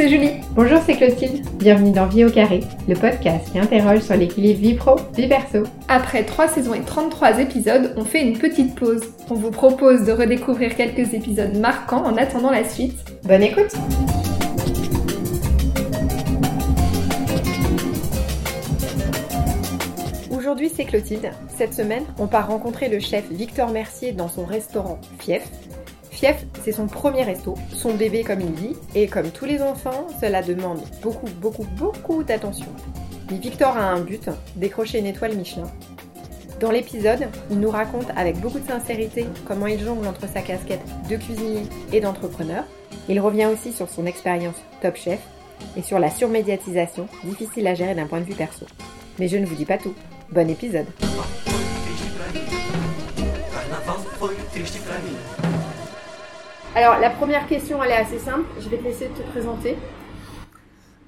c'est Julie. Bonjour, c'est Clotilde. Bienvenue dans Vie au carré, le podcast qui interroge sur l'équilibre vie pro, vie perso. Après 3 saisons et 33 épisodes, on fait une petite pause. On vous propose de redécouvrir quelques épisodes marquants en attendant la suite. Bonne écoute Aujourd'hui, c'est Clotilde. Cette semaine, on part rencontrer le chef Victor Mercier dans son restaurant Fief. Fief, c'est son premier resto, son bébé comme il dit, et comme tous les enfants, cela demande beaucoup, beaucoup, beaucoup d'attention. Mais Victor a un but, décrocher une étoile Michelin. Dans l'épisode, il nous raconte avec beaucoup de sincérité comment il jongle entre sa casquette de cuisinier et d'entrepreneur. Il revient aussi sur son expérience top chef et sur la surmédiatisation, difficile à gérer d'un point de vue perso. Mais je ne vous dis pas tout. Bon épisode. Alors, la première question, elle est assez simple. Je vais te laisser te présenter.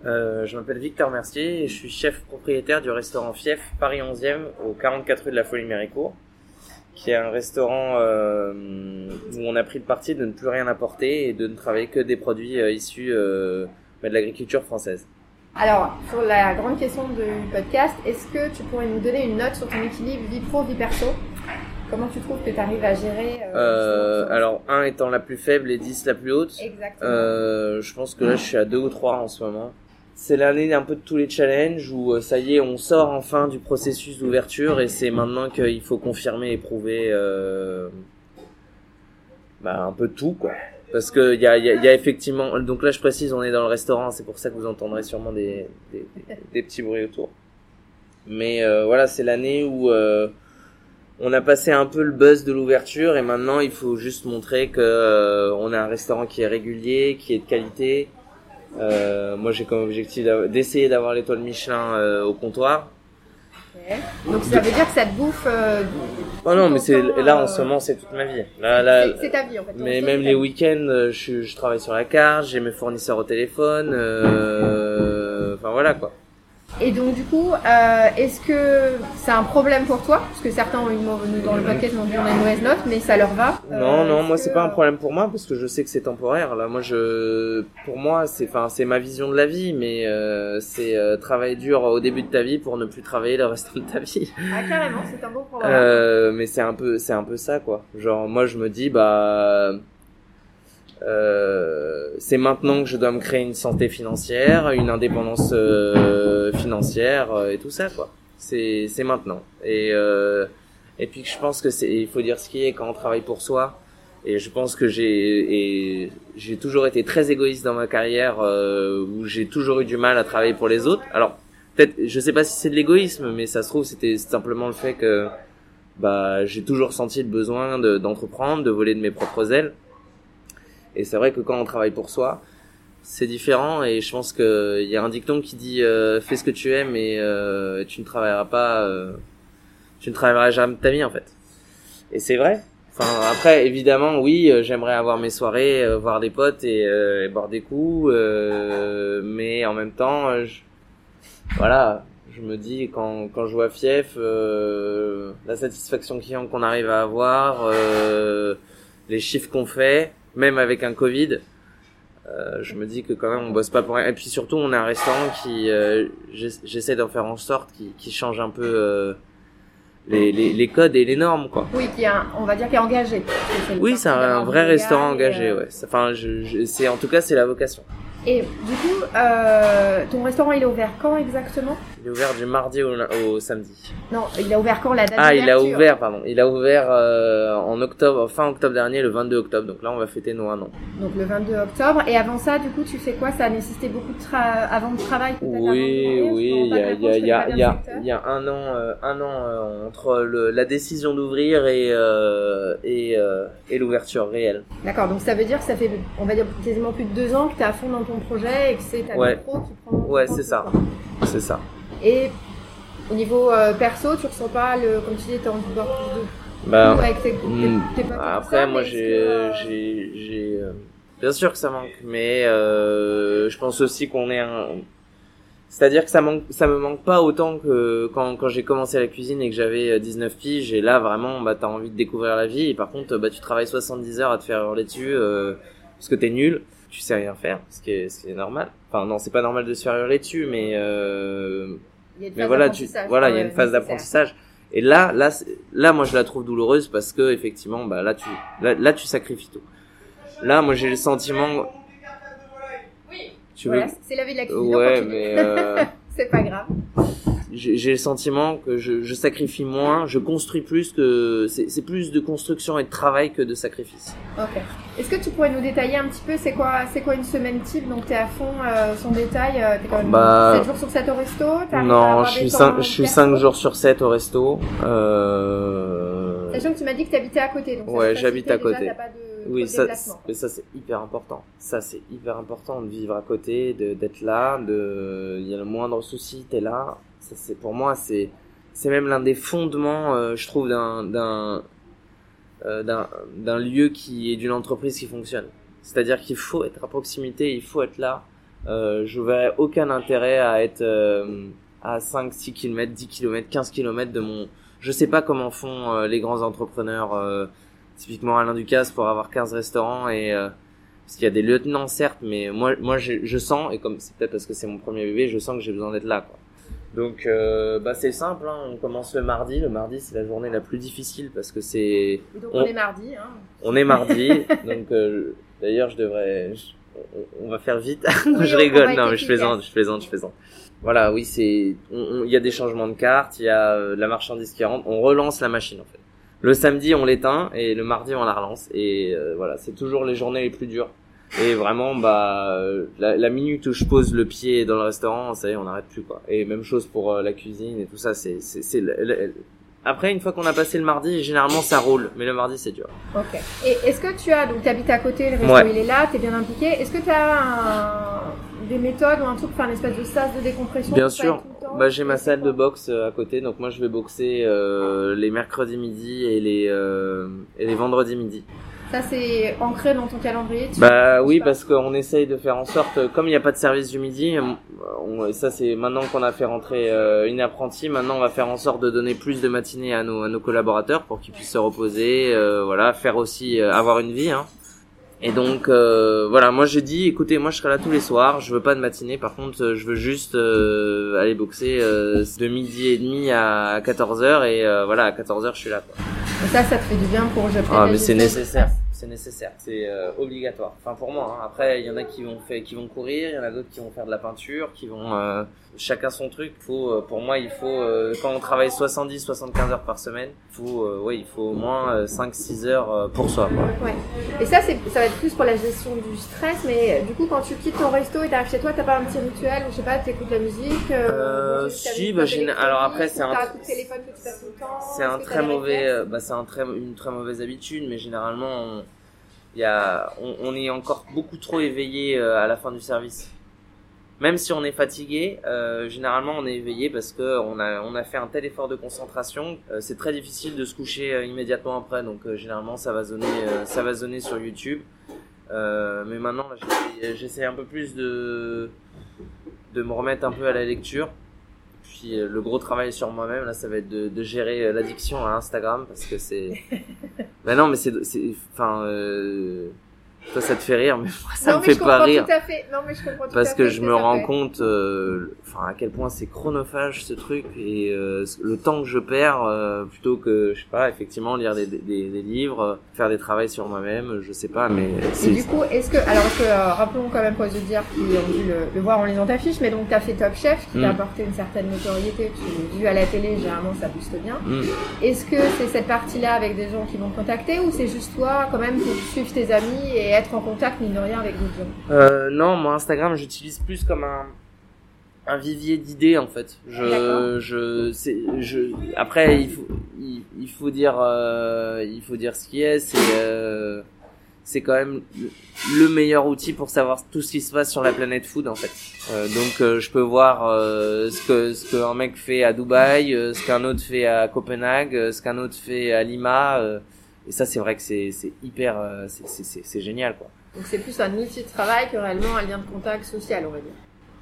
Euh, je m'appelle Victor Mercier et je suis chef propriétaire du restaurant Fief Paris 11e au 44 rue de la Folie Méricourt, qui est un restaurant euh, où on a pris le parti de ne plus rien apporter et de ne travailler que des produits euh, issus bah, de l'agriculture française. Alors, sur la grande question du podcast, est-ce que tu pourrais nous donner une note sur ton équilibre vie pro, vie perso? Comment tu trouves que tu arrives à gérer euh, Alors, 1 étant la plus faible et 10 la plus haute. Exactement. Euh, je pense que là, je suis à 2 ou 3 en ce moment. C'est l'année un peu de tous les challenges où ça y est, on sort enfin du processus d'ouverture et c'est maintenant qu'il faut confirmer et prouver euh, bah, un peu tout, quoi. Parce que il y a, y, a, y a, effectivement, donc là je précise, on est dans le restaurant, c'est pour ça que vous entendrez sûrement des, des, des, des petits bruits autour. Mais euh, voilà, c'est l'année où euh, on a passé un peu le buzz de l'ouverture et maintenant il faut juste montrer que euh, on a un restaurant qui est régulier, qui est de qualité. Euh, moi j'ai comme objectif d'essayer d'avoir l'étoile Michelin au comptoir. Okay. Donc ça veut dire que ça te bouffe. Euh, oh non, mais c'est là en ce moment c'est toute ma vie. Là, là, c'est ta vie en fait. Mais même les week-ends, je, je, travaille sur la carte, j'ai mes fournisseurs au téléphone. Euh, enfin voilà quoi. Et donc du coup, euh, est-ce que c'est un problème pour toi? Parce que certains ont une, dans le podcast m'ont dit on a une mauvaise note, mais ça leur va? Non, non, moi c'est pas un problème pour moi parce que je sais que c'est temporaire. Là, moi je, pour moi c'est, enfin c'est ma vision de la vie, mais euh, c'est euh, travailler dur au début de ta vie pour ne plus travailler le reste de ta vie. Ah carrément, c'est un bon problème. Euh, mais c'est un peu, c'est un peu ça quoi. Genre moi je me dis bah euh, c'est maintenant que je dois me créer une santé financière, une indépendance euh, financière euh, et tout ça quoi. C'est c'est maintenant. Et euh, et puis je pense que c'est il faut dire ce qui est quand on travaille pour soi. Et je pense que j'ai et j'ai toujours été très égoïste dans ma carrière euh, où j'ai toujours eu du mal à travailler pour les autres. Alors peut-être je sais pas si c'est de l'égoïsme mais ça se trouve c'était simplement le fait que bah j'ai toujours senti le besoin de, d'entreprendre, de voler de mes propres ailes. Et c'est vrai que quand on travaille pour soi, c'est différent. Et je pense qu'il y a un dicton qui dit euh, fais ce que tu aimes et euh, tu ne travailleras pas, euh, tu ne travailleras jamais ta vie en fait. Et c'est vrai. Enfin après évidemment oui j'aimerais avoir mes soirées, euh, voir des potes et, et boire des coups, mais en même temps je... voilà je me dis quand quand je vois Fief la satisfaction client qu'on arrive à avoir, les chiffres qu'on fait même avec un Covid, euh, je me dis que quand même on bosse pas pour rien. Et puis surtout, on est un restaurant qui, euh, j'essaie d'en faire en sorte, qui, qui change un peu euh, les, les, les, codes et les normes, quoi. Oui, qui est un, on va dire qui est engagé. oui, c'est un, un, vrai restaurant engagé, euh... ouais. Enfin, je, je c'est en tout cas c'est la vocation. Et du coup, euh, ton restaurant il est ouvert quand exactement? Il est ouvert du mardi au, au, samedi. Non, il a ouvert quand la date Ah, il a ouvert, pardon. Il a ouvert euh, en octobre, fin octobre dernier, le 22 octobre. Donc là, on va fêter nos un an. Donc le 22 octobre. Et avant ça, du coup, tu fais quoi? Ça a nécessité beaucoup de tra avant de travail Oui, oui. Il y a, il y a, il y a, il y a, il y a un an, euh, un an euh, entre le, la décision d'ouvrir et euh, et, et l'ouverture réelle. D'accord. Donc ça veut dire que ça fait, on va dire quasiment plus de deux ans que tu es à fond dans ton projet et que c'est ta ouais. pro qui prend. Ouais, c'est ça. C'est ça. Et au niveau euh, perso, tu ressens pas le, comme tu dis, t'as envie de boire plus de. Bah, tes, mm, après, ça, moi, j'ai, j'ai, j'ai, euh, bien sûr que ça manque, mais euh, je pense aussi qu'on est un. C'est-à-dire que ça manque, ça me manque pas autant que quand, quand j'ai commencé la cuisine et que j'avais 19 piges et là vraiment bah t'as envie de découvrir la vie et par contre bah tu travailles 70 heures à te faire hurler dessus euh, parce que t'es nul tu sais rien faire, ce qui est, ce qui est normal. Enfin non, c'est pas normal de se faire hurler dessus, mais euh, mais voilà, tu, voilà, il y a une phase d'apprentissage. Et là, là, là, moi, je la trouve douloureuse parce que effectivement, bah là, tu, là, là, tu sacrifies tout. Là, moi, j'ai le sentiment. Tu veux c'est la vie de la cuisine. Ouais, mais euh, c'est pas grave. J'ai le sentiment que je, je sacrifie moins, je construis plus que c'est c'est plus de construction et de travail que de sacrifice. Ok. Est-ce que tu pourrais nous détailler un petit peu c'est quoi c'est quoi une semaine type? Donc t'es à fond euh, son détail, euh, t'es quand même Bah, 7 jours sur 7 au resto Non, je suis temps cinq, je suis perso? cinq jours sur 7 au resto. Euh... Sachant que tu m'as dit que t'habitais à côté. Donc Ouais, te j'habite à déjà, côté. pas de Oui, ça, mais ça c'est hyper important. Ça c'est hyper important de vivre à côté, d'être là, de il y a le moindre souci, t'es là. Ça c'est pour moi c'est c'est même l'un des fondements, euh, je trouve, d'un d'un euh, d'un lieu qui est d'une entreprise qui fonctionne. C'est-à-dire qu'il faut être à proximité, il faut être là. Euh, je verrais aucun intérêt à être euh, à 5, 6 km, 10 km, 15 km de mon... Je sais pas comment font euh, les grands entrepreneurs, euh, typiquement Alain Ducasse, pour avoir 15 restaurants et... parce qu'il y a des lieutenants certes, mais moi, moi je, je sens, et comme c'est peut-être parce que c'est mon premier bébé, je sens que j'ai besoin d'être là. Quoi. Donc euh, bah c'est simple, hein, on commence le mardi. Le mardi c'est la journée la plus difficile parce que c'est donc on, on- est mardi. Hein. on est mardi, donc euh, d'ailleurs je devrais, je- on, va faire vite. Oui, je rigole, non mais je plaisante, efficace. je plaisante, je plaisante. Voilà, oui c'est, il y a des changements de cartes, il y a euh, la marchandise qui rentre, on relance la machine en fait. Le samedi on l'éteint et le mardi on la relance et euh, voilà, c'est toujours les journées les plus dures. Et vraiment, bah, la, la minute où je pose le pied dans le restaurant, ça y est, on n'arrête plus quoi. Et même chose pour euh, la cuisine et tout ça, c'est, c'est, après une fois qu'on a passé le mardi, généralement ça roule, mais le mardi c'est dur. Ok. Et est-ce que tu as, donc tu habites à côté, le resto Ouais. il est là, tu es bien impliqué. Est-ce que tu as un- des méthodes ou un truc, enfin une espèce de sas de décompression Bien sûr. Bah, j'ai ma salle de boxe euh, à côté, donc moi je vais boxer euh, les mercredis midi et les euh, et les vendredis midi. Ça c'est ancré dans ton calendrier. tu- Bah oui, parce qu'on essaye de faire en sorte, euh, comme il n'y a pas de service du midi, on- ça c'est maintenant qu'on a fait rentrer euh, une apprentie, maintenant on va faire en sorte de donner plus de matinées à nos à nos collaborateurs pour qu'ils puissent se reposer, euh, voilà, faire aussi euh, avoir une vie. Hein. Et donc voilà, moi j'ai dit, écoutez, moi je serai là tous les soirs, je veux pas de matinée, par contre je veux juste aller boxer de midi et demi à 14h et voilà, à 14h je suis là. Quoi. Et ça, ça te fait du bien pour je Ah mais c'est nécessaire, c'est nécessaire, c'est euh, obligatoire. Enfin pour moi. Hein. Après il y en a qui vont qui vont courir, il y en a d'autres qui vont faire de la peinture, qui vont euh, chacun son truc. Faut, euh, pour moi il faut euh, quand on travaille 70-75 heures par semaine, faut, ouais il faut au moins 5-6 heures pour soi. Quoi. Ouais. Et ça, c'est, ça va être plus pour la gestion du stress, mais du coup, quand tu quittes ton resto et t'arrives chez toi, t'as pas un petit rituel, ou je sais pas, t'écoutes la musique Euh, si, bah, alors après, c'est un-. C'est un très mauvais, bah c'est un très une très mauvaise habitude, mais généralement on, y on, on est encore beaucoup trop éveillé euh, à la fin du service. Même si on est fatigué, euh, généralement on est éveillé parce que on a fait un tel effort de concentration, euh, c'est très difficile de se coucher euh, immédiatement après. Donc euh, généralement ça va zoner ça va zoner sur YouTube. Mais maintenant j'essaie un peu plus de de me remettre un peu à la lecture. Puis euh, le gros travail sur moi-même là, ça va être de, de gérer euh, l'addiction à Instagram parce que c'est. bah non, mais c'est c'est enfin. Euh... Toi, ça te fait rire, mais moi, ça non, me mais fait je pas rire Tout à fait. Non, mais je comprends tout parce à que je me rends fait. compte, euh, enfin à quel point c'est chronophage ce truc et euh, le temps que je perds euh, plutôt que je sais pas effectivement lire des, des, des livres, faire des travaux sur moi-même, je sais pas, mais Et du coup, est-ce que, alors, est-ce que, rappelons quand même les auditeurs qui ont dû le, le voir en lisant ta fiche, mais donc tu as fait Top Chef, qui Mm. t'a apporté une certaine notoriété, tu vu à la télé, généralement ça booste bien. Hmm. Est-ce que c'est cette partie-là avec des gens qui vont te contacter ou c'est juste toi quand même pour suivre tes amis et être en contact, mine de rien, avec d'autres gens Euh, non, moi Instagram, j'utilise plus comme un un vivier d'idées en fait. Je D'accord. je c'est je après il faut il, il faut dire euh, il faut dire ce qui est, c'est euh, c'est quand même le meilleur outil pour savoir tout ce qui se passe sur la planète food en fait. Euh, donc euh, je peux voir euh, ce que ce qu'un mec fait à Dubaï, euh, ce qu'un autre fait à Copenhague, euh, ce qu'un autre fait à Lima euh, et ça c'est vrai que c'est hyper euh, c'est génial quoi. Donc c'est plus un outil de travail que réellement un lien de contact social, on va dire.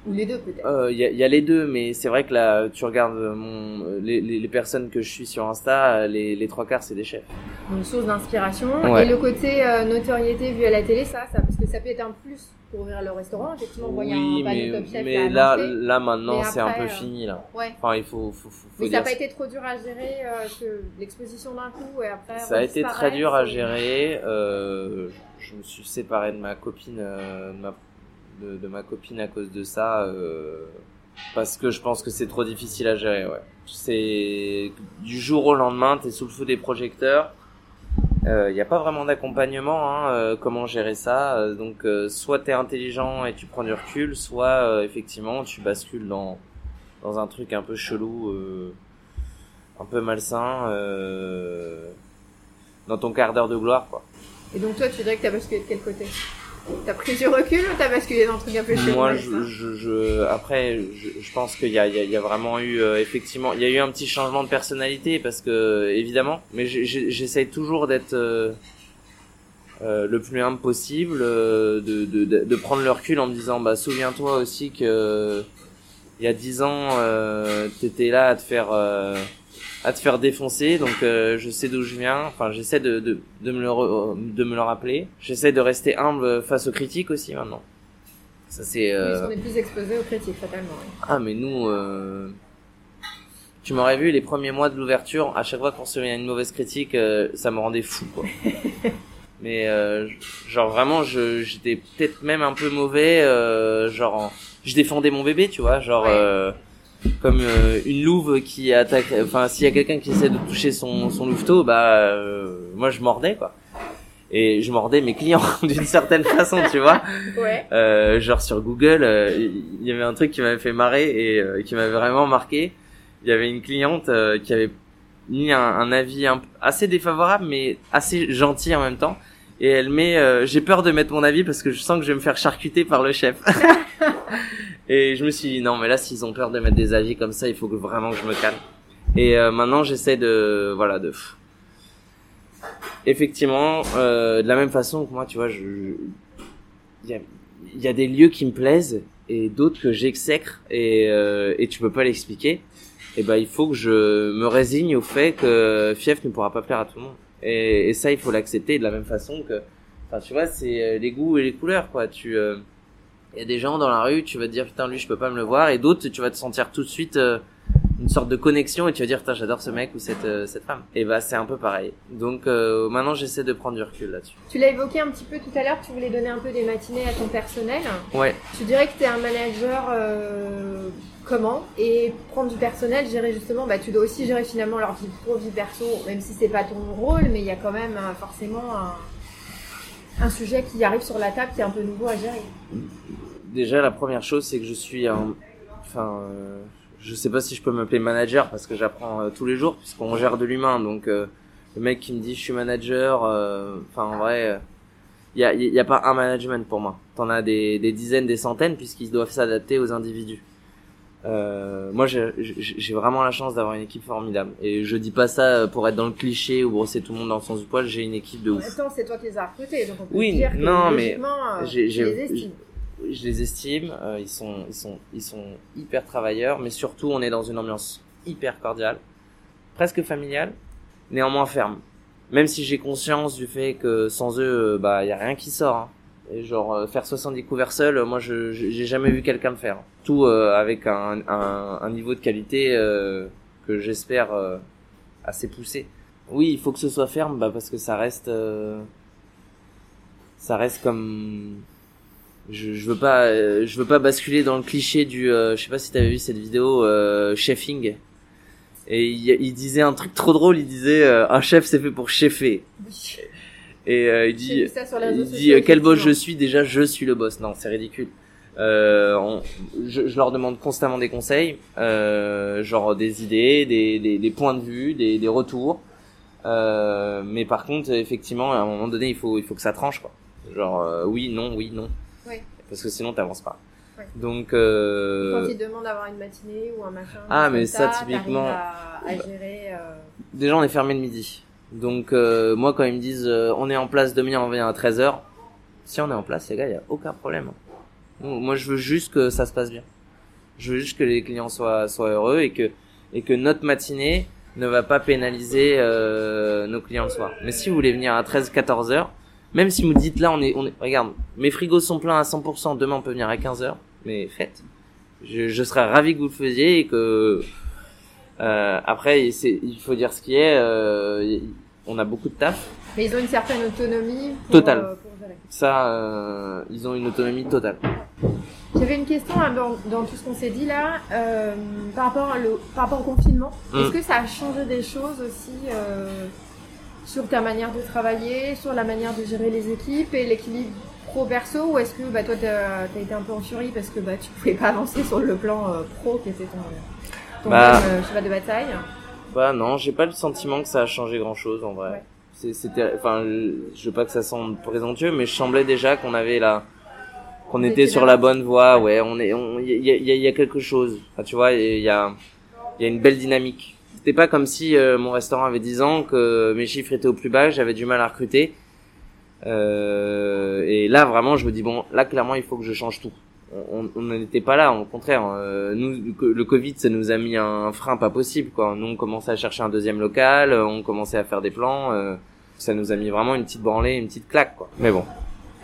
Ou les deux peut-être. Euh, Il y, a, y a les deux, mais c'est vrai que là, tu regardes mon, les, les, les personnes que je suis sur Insta, les, les trois quarts, c'est des chefs. Une source d'inspiration. Ouais. Et le côté euh, notoriété vu à la télé, ça, ça, parce que ça peut être un plus pour ouvrir le restaurant. Effectivement, oui, un panneau mais, Top Chef mais là, là maintenant, c'est un peu euh, fini là. Ouais. Enfin, il faut, faut, faut, faut Mais ça n'a pas été trop dur à gérer euh, l'exposition d'un coup et après. Ça a été très dur à gérer. Euh, je me suis séparé de ma copine, euh, de, ma, de, ma copine à cause de ça, euh, parce que je pense que c'est trop difficile à gérer. Ouais. C'est du jour au lendemain, t'es sous le feu des projecteurs. Il n'y a pas vraiment d'accompagnement. Hein, euh, comment gérer ça Euh, Donc, euh, soit t'es intelligent et tu prends du recul, soit euh, effectivement tu bascules dans dans un truc un peu chelou, euh, un peu malsain. Euh, dans ton quart d'heure de gloire, quoi. Et donc toi, tu dirais que t'as basculé de quel côté? T'as pris du recul ou t'as basculé dans un truc un peu chelou Moi, je, je, je- après, je, je pense qu'il y a, il y, y a vraiment eu, euh, effectivement, il y a eu un petit changement de personnalité parce que, évidemment, mais j'essaye toujours d'être euh, euh, le plus humble possible, euh, de, de, de, de prendre le recul en me disant, bah, souviens-toi aussi que il y a dix ans, euh, t'étais là à te faire, euh, à te faire défoncer, donc euh, je sais d'où je viens. Enfin, j'essaie de, de, de me le, re- de me le rappeler. J'essaie de rester humble face aux critiques aussi maintenant. Ça c'est. Euh... qu'on est plus exposé aux critiques, fatalement. ouais. Ah mais nous, euh... tu m'aurais vu les premiers mois de l'ouverture. À chaque fois qu'on recevait une mauvaise critique, euh, ça me rendait fou quoi. mais euh, genre vraiment, je j'étais peut-être même un peu mauvais. Euh, genre, en- je défendais mon bébé, tu vois, genre. Ouais. euh, Comme euh, une louve qui attaque, enfin s'il y a quelqu'un qui essaie de toucher son son louveteau, bah euh, moi je mordais quoi, et je mordais mes clients d'une certaine façon, tu vois. Ouais. Euh, genre sur Google, euh, il y avait un truc qui m'avait fait marrer et euh, qui m'avait vraiment marqué. Il y avait une cliente euh, qui avait mis un, un avis un- assez défavorable mais assez gentil en même temps. Et elle met, euh, j'ai peur de mettre mon avis parce que je sens que je vais me faire charcuter par le chef. et je me suis dit non mais là s'ils ont peur de mettre des avis comme ça, il faut que vraiment que je me calme. Et euh, maintenant j'essaie de, voilà, de effectivement, euh, de la même façon que moi, tu vois, je, il y a, des lieux qui me plaisent et d'autres que j'exècre et, euh, et tu peux pas l'expliquer. Et ben, il faut que je me résigne au fait que Fief ne pourra pas plaire à tout le monde. Et, et ça, il faut l'accepter de la même façon que, enfin, tu vois, c'est euh, les goûts et les couleurs, quoi. Tu, il y a des gens dans la rue, tu vas te dire putain lui, je peux pas me le voir, et d'autres, tu vas te sentir tout de suite. euh, une sorte de connexion et tu vas dire putain j'adore ce mec ou cette euh, cette femme. Et bah c'est un peu pareil. Donc euh, maintenant j'essaie de prendre du recul là-dessus. Tu l'as évoqué un petit peu tout à l'heure, tu voulais donner un peu des matinées à ton personnel. ouais. Tu dirais que tu es un manager euh, comment? Et prendre du personnel, gérer justement, bah, tu dois aussi gérer finalement leur vie pro, vie perso, même si c'est pas ton rôle, mais il y a quand même euh, forcément un, un sujet qui arrive sur la table qui est un peu nouveau à gérer. déjà la première chose c'est que je suis un enfin euh, je sais pas si je peux m'appeler manager parce que j'apprends euh, tous les jours puisqu'on gère de l'humain. Donc euh, le mec qui me dit je suis manager euh, enfin en vrai il y a, y a pas un management pour moi. T'en as des dizaines des centaines puisqu'ils doivent s'adapter aux individus euh, moi j'ai vraiment la chance d'avoir une équipe formidable et je dis pas ça pour être dans le cliché ou brosser tout le monde dans le sens du poil j'ai une équipe de ouf temps, c'est toi qui les as recrutés, donc on peut Oui, dire que non, mais euh, j'ai- j'ai- les estimes. je les estime, euh, ils sont, ils sont, ils sont hyper travailleurs, mais surtout on est dans une ambiance hyper cordiale, presque familiale, néanmoins ferme. Même si j'ai conscience du fait que sans eux, euh, bah, y a rien qui sort. hein. Et genre euh, faire 70 couverts seul, euh, moi je j'ai jamais vu quelqu'un le faire. Tout euh, avec un, un, un niveau de qualité que j'espère assez poussé. Oui, il faut que ce soit ferme, bah, parce que ça reste, ça reste comme je, je veux pas euh, je veux pas basculer dans le cliché du euh, je sais pas si t'avais vu cette vidéo euh, chefing et il, il disait un truc trop drôle il disait un chef c'est fait pour chefer. Et euh, il dit il dit quel boss je suis déjà je suis le boss non c'est ridicule euh, on- je, je leur demande constamment des conseils euh, genre des idées des, des, des points de vue des, des retours euh, mais par contre effectivement à un moment donné il faut il faut que ça tranche quoi genre euh, oui non oui non Ouais. parce que sinon t'avances pas Ouais. donc euh, Quand ils demandent d'avoir une matinée ou un machin. Ah, mais ça, typiquement- À, à gérer. euh, déjà on est fermé le midi donc euh, moi quand ils me disent euh, on est en place demain on vient à 13h si on est en place les gars il y a aucun problème Moi, je veux juste que ça se passe bien. Je veux juste que les clients soient soient heureux et que et que notre matinée ne va pas pénaliser euh, nos clients le soir. Mais si vous voulez venir à 13-14 heures, même si vous dites là on est on est regarde, mes frigos sont pleins à 100%, demain on peut venir à 15 heures, mais faites. Je, je serais ravi que vous le faisiez et que après c'est il faut dire ce qui est euh, on a beaucoup de taf. Mais ils ont une certaine autonomie. Pour, Totale. euh, pour gérer. Ça euh, ils ont une autonomie totale. J'avais une question hein, dans, dans tout ce qu'on s'est dit là, euh, par, rapport à le, par rapport au confinement. Mm. Est-ce que ça a changé des choses aussi euh, sur ta manière de travailler, sur la manière de gérer les équipes et l'équilibre pro-perso Ou est-ce que bah, toi, t'as as été un peu en furie parce que bah, tu pouvais pas avancer sur le plan euh, pro qui était ton, ton Bah. bon, euh, cheval de bataille Bah non, j'ai pas le sentiment que ça a changé grand chose en vrai. Ouais. C'est- C'était, enfin, je, veux pas que ça semble présomptueux, mais je semblais déjà qu'on avait la, qu'on était sur la bonne voie. Ouais, on est, on, il y y, y a quelque chose. Enfin, tu vois, il y a, il y a une belle dynamique. C'était pas comme si euh, mon restaurant avait 10 ans, que mes chiffres étaient au plus bas, j'avais du mal à recruter. Euh, et là, vraiment, je me dis bon, là, clairement, il faut que je change tout. On on n'en était pas là, au contraire. euh, nous, le co- le Covid, ça nous a mis un frein pas possible, quoi. Nous, on commençait à chercher un deuxième local, euh, on commençait à faire des plans. euh, ça nous a mis vraiment une petite branlée, une petite claque, quoi. Mais bon.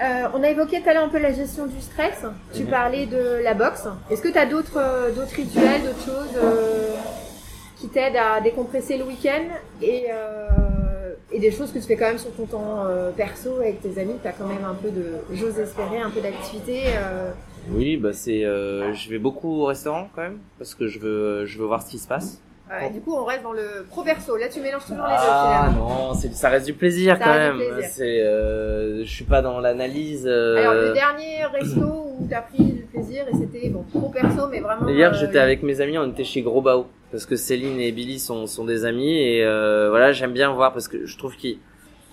Euh, on a évoqué tout à l'heure un peu la gestion du stress. Tu Mhm. parlais de la boxe. Est-ce que tu as d'autres euh, d'autres rituels, d'autres choses euh, qui t'aident à décompresser le week-end et, euh, et des choses que tu fais quand même sur ton temps euh, perso avec tes amis? Tu as quand même un peu de, j'ose espérer, un peu d'activité. euh. Oui, bah c'est, euh, je vais beaucoup au restaurant quand même, parce que je veux, je veux voir ce qui se passe. Ouais, du coup, on reste dans le pro-perso. Là, tu mélanges toujours les deux Ah finalement. non, c'est, ça reste du plaisir Ça quand reste du même. plaisir. C'est, euh, je suis pas dans l'analyse. euh, Alors, le dernier resto où tu as pris du plaisir et c'était bon, pro-perso, mais vraiment. Hier, euh, j'étais avec mes amis, on était chez Gros Bao parce que Céline et Billy sont sont des amis et euh, voilà, j'aime bien voir parce que je trouve qu'ils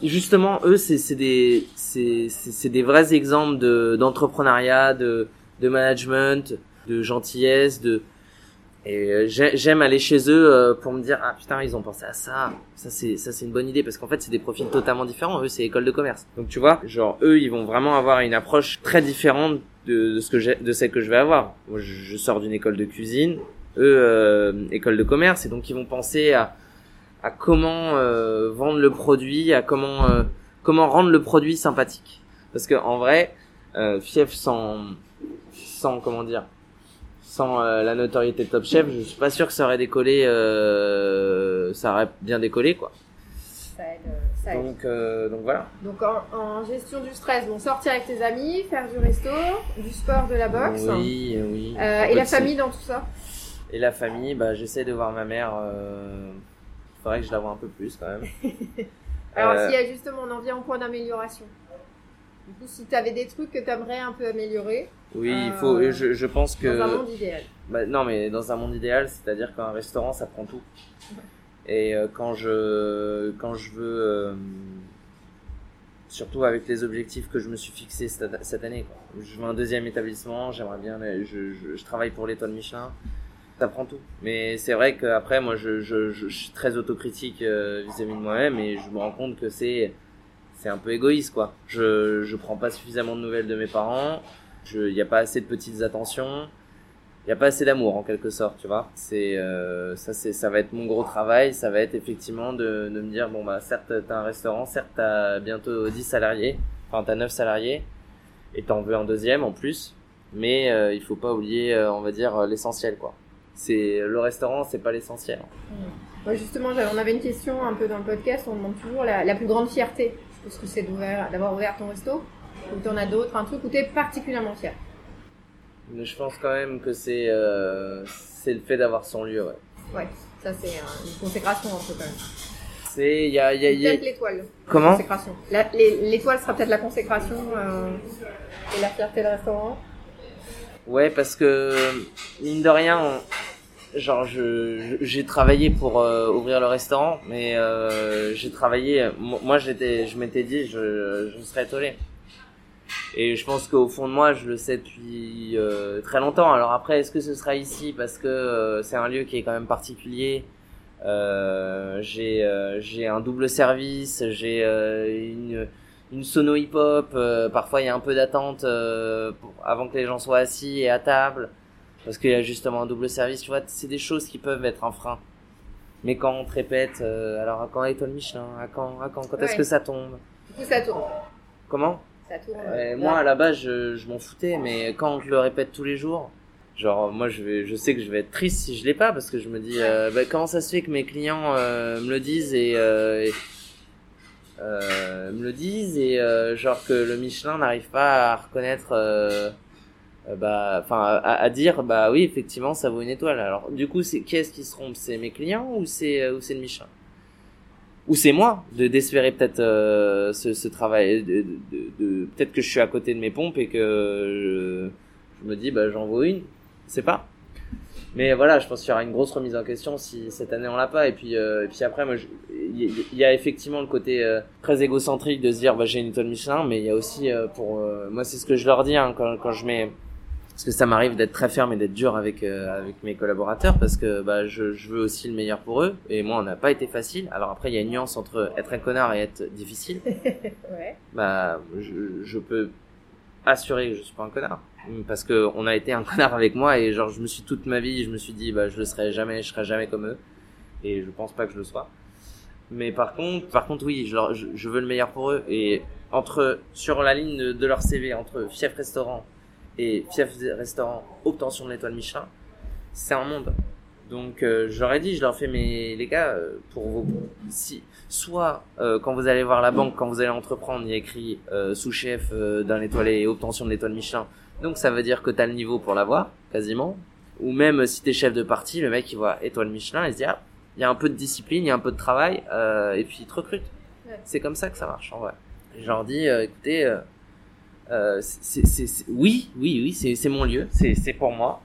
justement eux c'est c'est des c'est c'est c'est des vrais exemples de d'entrepreneuriat, de de management, de gentillesse, de et euh, j'ai- j'aime aller chez eux euh, pour me dire ah putain ils ont pensé à ça. Ça c'est ça c'est une bonne idée parce qu'en fait c'est des profils totalement différents. Eux c'est école de commerce. Donc tu vois genre eux ils vont vraiment avoir une approche très différente de, de ce que j'ai de celle que je vais avoir. Moi je, je sors d'une école de cuisine eux euh, école de commerce et donc ils vont penser à à comment euh, vendre le produit à comment euh, comment rendre le produit sympathique. Parce que en vrai euh, Fief sans sans comment dire sans euh, la notoriété de Top Chef, je suis pas sûr que ça aurait décollé, euh, ça aurait bien décollé quoi. Ça aide, euh, ça aide. Donc euh, donc voilà. Donc en, en gestion du stress, bon, sortir avec tes amis, faire du resto, du sport, de la boxe. Oui oui. Un et la famille dans tout ça Et la famille, bah j'essaie de voir ma mère. Euh... Faudrait que je la vois un peu plus quand même. Alors s'il y a justement on en vient au point d'amélioration. Du coup, si tu avais des trucs que tu aimerais un peu améliorer Oui, il Euh, faut. Je, je pense que. dans un monde idéal. Bah, non, mais dans un monde idéal, c'est-à-dire qu'un restaurant, ça prend tout. Et euh, quand je quand je veux, euh, surtout avec les objectifs que je me suis fixés cette, cette année, quoi. je veux un deuxième établissement, j'aimerais bien, je, je, je travaille pour l'étoile Michelin, ça prend tout. Mais c'est vrai qu'après, moi, je, je, suis très autocritique vis-à-vis de moi-même et je me rends compte que c'est c'est un peu égoïste, quoi. Je je prends pas suffisamment de nouvelles de mes parents, il n'y a pas assez de petites attentions. Il y a pas assez d'amour en quelque sorte tu vois. C'est euh, ça c'est ça va être mon gros travail. Ça va être effectivement de, de me dire bon bah certes t'as un restaurant certes t'as bientôt 10 salariés. Enfin t'as 9 salariés. Et t'en veux un deuxième en plus. Mais euh, il faut pas oublier euh, on va dire l'essentiel quoi. C'est le restaurant c'est pas l'essentiel. Moi justement, on avait une question un peu dans le podcast, on demande toujours la plus grande fierté. Est-ce que c'est d'avoir ouvert ton resto Ou t'en as d'autres, un truc où t'es particulièrement fier? Mais je pense quand même que c'est euh, le fait d'avoir son lieu ouais Ouais, ça c'est une consécration un peu quand même. c'est il y a y a, y a- Peut-être l'étoile. Comment? L'étoile sera peut-être la consécration euh, et la fierté de restaurant. Ouais, parce que mine de rien, on- genre je j'ai travaillé pour euh, ouvrir le restaurant, mais euh, j'ai travaillé. mo- Moi, j'étais, je m'étais dit, je je serais étonné. Et je pense qu'au fond de moi, je le sais depuis euh, très longtemps. Alors après, est-ce que ce sera ici parce que euh, c'est un lieu qui est quand même particulier? Euh, J'ai euh, j'ai un double service, j'ai une une sono hip-hop. euh, parfois, il y a un peu d'attente avant que les gens soient assis et à table, parce qu'il y a justement un double service. Tu vois, c'est des choses qui peuvent être un frein. Mais quand on te répète, euh, alors à quand l'étoile Michelin À quand À quand Quand est-ce que ça tombe Du coup, ça tourne. Comment Ça tourne. Ouais, Moi, à la base, je, je m'en foutais, mais quand on te le répète tous les jours, genre, moi, je vais, je sais que je vais être triste si je l'ai pas, parce que je me dis, euh, bah, comment ça se fait que mes clients euh, me le disent et, euh, et- euh, me le disent et euh, genre que le Michelin n'arrive pas à reconnaître, euh, euh, bah, enfin, à, à dire, bah oui, effectivement, ça vaut une étoile. Alors, du coup, c'est qui est-ce qui se trompe? C'est mes clients ou c'est euh, ou c'est le Michelin? Ou c'est moi de d'espérer peut-être euh, ce, ce travail de, de, de- peut-être que je suis à côté de mes pompes et que je, je me dis bah j'en vaux une. C'est pas. Mais voilà je pense qu'il y aura une grosse remise en question si cette année on l'a pas. Et puis euh, et puis après moi il y, a effectivement le côté euh, très égocentrique de se dire bah j'ai une étoile Michelin mais il y a aussi euh, pour euh, moi c'est ce que je leur dis hein, quand quand je mets parce que ça m'arrive d'être très ferme et d'être dur avec euh, avec mes collaborateurs parce que bah je, je veux aussi le meilleur pour eux et moi on n'a pas été facile. Alors après il y a une nuance entre être un connard et être difficile. Ouais. bah je, je peux assurer que je suis pas un connard parce que on a été un connard avec moi et genre je me suis toute ma vie je me suis dit bah je le serai jamais je serai jamais comme eux et je pense pas que je le sois. Mais par contre par contre oui je, leur- je, je veux le meilleur pour eux et entre sur la ligne de, de leur CV entre fief restaurant et fief restaurant obtention de l'étoile Michelin c'est un monde. Donc euh, ai dit je leur fais mais les gars euh, pour vos si soit euh, quand vous allez voir la banque quand vous allez entreprendre il y a écrit euh, sous-chef euh, d'un étoilé et obtention de l'étoile Michelin. Donc ça veut dire que t'as le niveau pour l'avoir quasiment. Ou même si t'es chef de parti le mec il voit étoile Michelin il se dit ah il y a un peu de discipline il y a un peu de travail euh, et puis il te recrute. Ouais. c'est comme ça que ça marche en vrai. Je leur dis euh, écoutez euh, c'est, c'est, c'est- oui oui oui c'est, c'est mon lieu c'est, c'est pour moi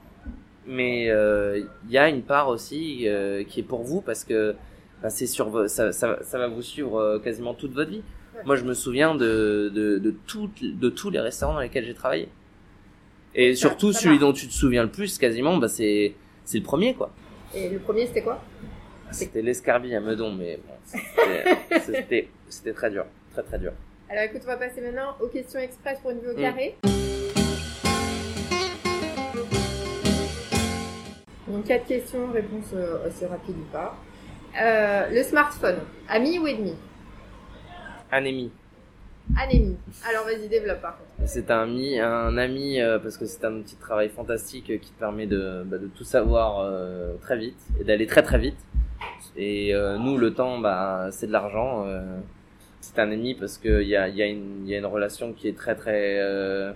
mais euh, il y a une part aussi euh, qui est pour vous parce que bah, c'est sur ça, ça, ça va vous suivre euh, quasiment toute votre vie. Ouais. Moi, je me souviens de de de, toutes- de tous les restaurants dans lesquels j'ai travaillé. Et Ça- surtout celui dont tu te souviens le plus, quasiment, bah c'est c'est le premier quoi. Et le premier, c'était quoi? C'était l'escarbille à Meudon, mais bon, c'était c'était c'était très dur, très très dur. Alors écoute, on va passer maintenant aux questions express pour une vue au Mm. carré. Donc quatre questions, réponse euh, assez rapide ou pas. Euh, le smartphone, ami ou ennemi? Anémie. Anémie. Alors vas-y, développe par contre. C'est un ami, un ami euh, parce que c'est un outil de travail fantastique qui te permet de, bah, de tout savoir très vite et d'aller très très vite. Et nous, le temps, bah, c'est de l'argent. Euh, c'est un ami parce que il y a, y, a une- y a une relation qui est très très euh,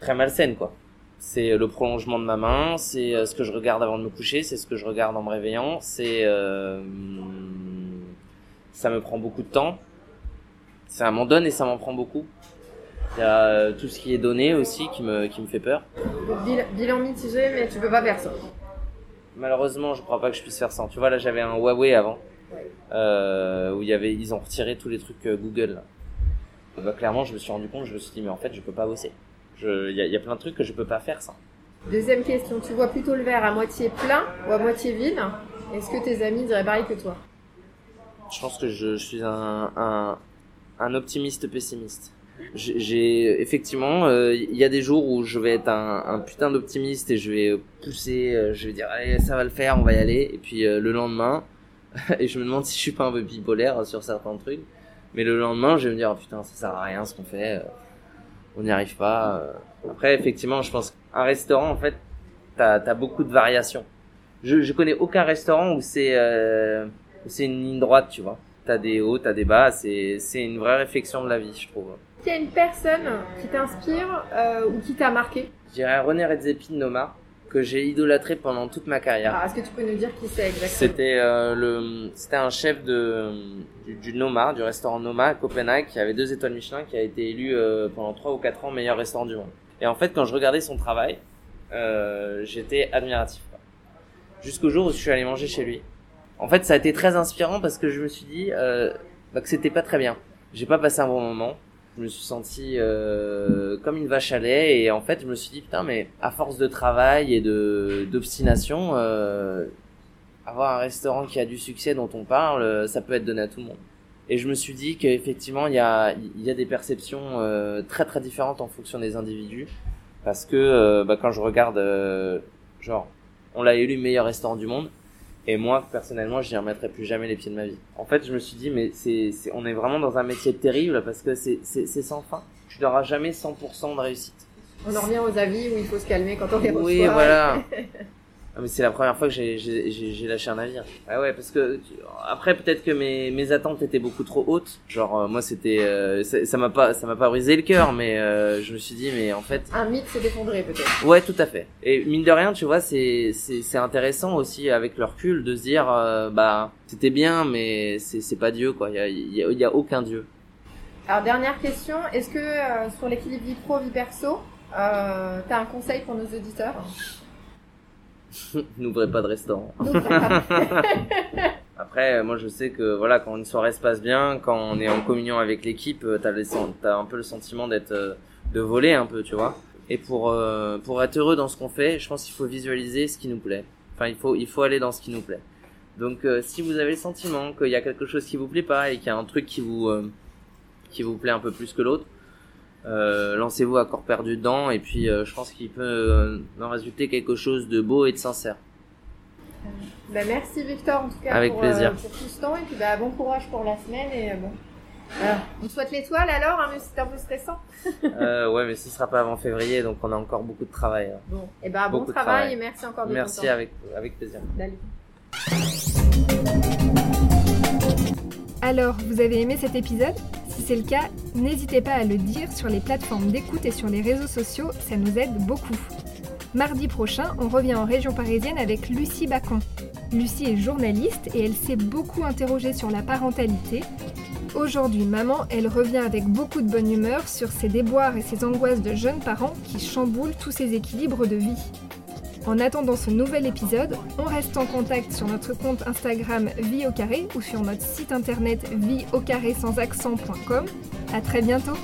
très malsaine quoi. C'est le prolongement de ma main, c'est euh, ce que je regarde avant de me coucher, c'est ce que je regarde en me réveillant, c'est euh, ça me prend beaucoup de temps. Ça m'en donne et ça m'en prend beaucoup. Il y a euh, tout ce qui est donné aussi qui me, qui me fait peur. Bilan mitigé, mais tu peux pas faire ça. Malheureusement, je crois pas que je puisse faire ça. Tu vois, là, j'avais un Huawei avant. Euh, où il y avait, ils ont retiré tous les trucs euh, Google. Là. Bah, clairement, je me suis rendu compte, je me suis dit, mais en fait, je peux pas bosser. Il y, a, il y a plein de trucs que je peux pas faire ça. Deuxième question, tu vois plutôt le verre à moitié plein ou à moitié vide? Est-ce que tes amis diraient pareil que toi? Je pense que je, je suis un, un, un optimiste pessimiste. J'ai- effectivement, euh, il y a des jours où je vais être un, un putain d'optimiste et je vais pousser, euh, je vais dire allez ça va le faire, on va y aller. Et puis euh, le lendemain, et je me demande si je suis pas un peu bipolaire sur certains trucs. Mais le lendemain, je vais me dire oh, putain ça sert à rien ce qu'on fait, euh, on n'y arrive pas. euh. Après effectivement, je pense qu'un restaurant en fait, t'as as beaucoup de variations. Je, je connais aucun restaurant où c'est euh, c'est une ligne droite, tu vois. T'as des hauts, t'as des bas, c'est c'est une vraie réflexion de la vie, je trouve. Est-ce qu'il y a une personne qui t'inspire euh, ou qui t'a marqué? Je dirais René Redzepi de Noma, que j'ai idolâtré pendant toute ma carrière. Alors, Est-ce que tu peux nous dire qui c'est exactement? C'était euh, le, c'était un chef de du, du Noma, du restaurant Noma à Copenhague, qui avait deux étoiles Michelin, qui a été élu euh, pendant trois ou quatre ans meilleur restaurant du monde. Et en fait, quand je regardais son travail, euh, j'étais admiratif. quoi. Jusqu'au jour où je suis allé manger chez lui. En fait, ça a été très inspirant parce que je me suis dit euh, bah, que c'était pas très bien. J'ai pas passé un bon moment. Je me suis senti euh, comme une vache à lait et en fait, je me suis dit putain, mais à force de travail et de d'obstination, euh, avoir un restaurant qui a du succès dont on parle, euh, ça peut être donné à tout le monde. Et je me suis dit qu'effectivement, il y a, il y a des perceptions très très différentes en fonction des individus. Parce que bah, quand je regarde, genre, on l'a élu meilleur restaurant du monde. Et moi, personnellement, je n'y remettrai plus jamais les pieds de ma vie. En fait, je me suis dit, mais c'est, on est vraiment dans un métier terrible parce que c'est, c'est, c'est sans fin. Tu n'auras jamais 100% de réussite. On en revient aux avis où il faut se calmer quand on reçoit. Oui, voilà. Ah, mais c'est la première fois que j'ai, lâché un navire. Ah ouais, parce que après peut-être que mes, mes attentes étaient beaucoup trop hautes. Genre euh, moi c'était, euh, ça m'a pas, ça m'a pas brisé le cœur, mais euh, je me suis dit mais en fait, Un mythe s'est effondré peut-être. ouais tout à fait. Et mine de rien, tu vois, c'est c'est c'est intéressant aussi avec le recul de se dire euh, bah c'était bien, mais c'est c'est pas Dieu quoi. Il y a, il y a il y a aucun Dieu. Alors dernière question, est-ce que euh, sur l'équilibre vie pro vie perso, euh, t'as un conseil pour nos auditeurs? N'ouvrez pas de restaurant. Après, moi je sais que voilà, quand une soirée se passe bien, quand on est en communion avec l'équipe, euh, t'as, un peu le sentiment d'être, euh, de voler un peu, tu vois. Et pour euh, pour être heureux dans ce qu'on fait, je pense qu'il faut visualiser ce qui nous plaît. Enfin, il faut il faut aller dans ce qui nous plaît. Donc, euh, si vous avez le sentiment qu'il y a quelque chose qui vous plaît pas et qu'il y a un truc qui vous euh, qui vous plaît un peu plus que l'autre, euh, lancez-vous à corps perdu dedans. Et puis, euh, je pense qu'il peut euh, en résulter quelque chose de beau et de sincère. Bah, merci Victor en tout cas Avec pour, plaisir. pour tout ce temps et puis bah, bon courage pour la semaine et bon. On te souhaite l'étoile alors, hein, mais c'est un peu stressant. Ouais, mais ce sera pas avant février, donc on a encore beaucoup de travail. hein. Bon, et bah bon travail, travail. et merci encore de ton Merci temps. avec avec plaisir. Alors, vous avez aimé cet épisode? Si c'est le cas, n'hésitez pas à le dire sur les plateformes d'écoute et sur les réseaux sociaux, ça nous aide beaucoup. Mardi prochain, on revient en région parisienne avec Lucie Bacon. Lucie est journaliste et elle s'est beaucoup interrogée sur la parentalité. Aujourd'hui, maman, elle revient avec beaucoup de bonne humeur sur ses déboires et ses angoisses de jeunes parents qui chamboulent tous ses équilibres de vie. En attendant ce nouvel épisode, on reste en contact sur notre compte Instagram Vie au carré ou sur notre site internet vie au carré sans accent.com. À très bientôt!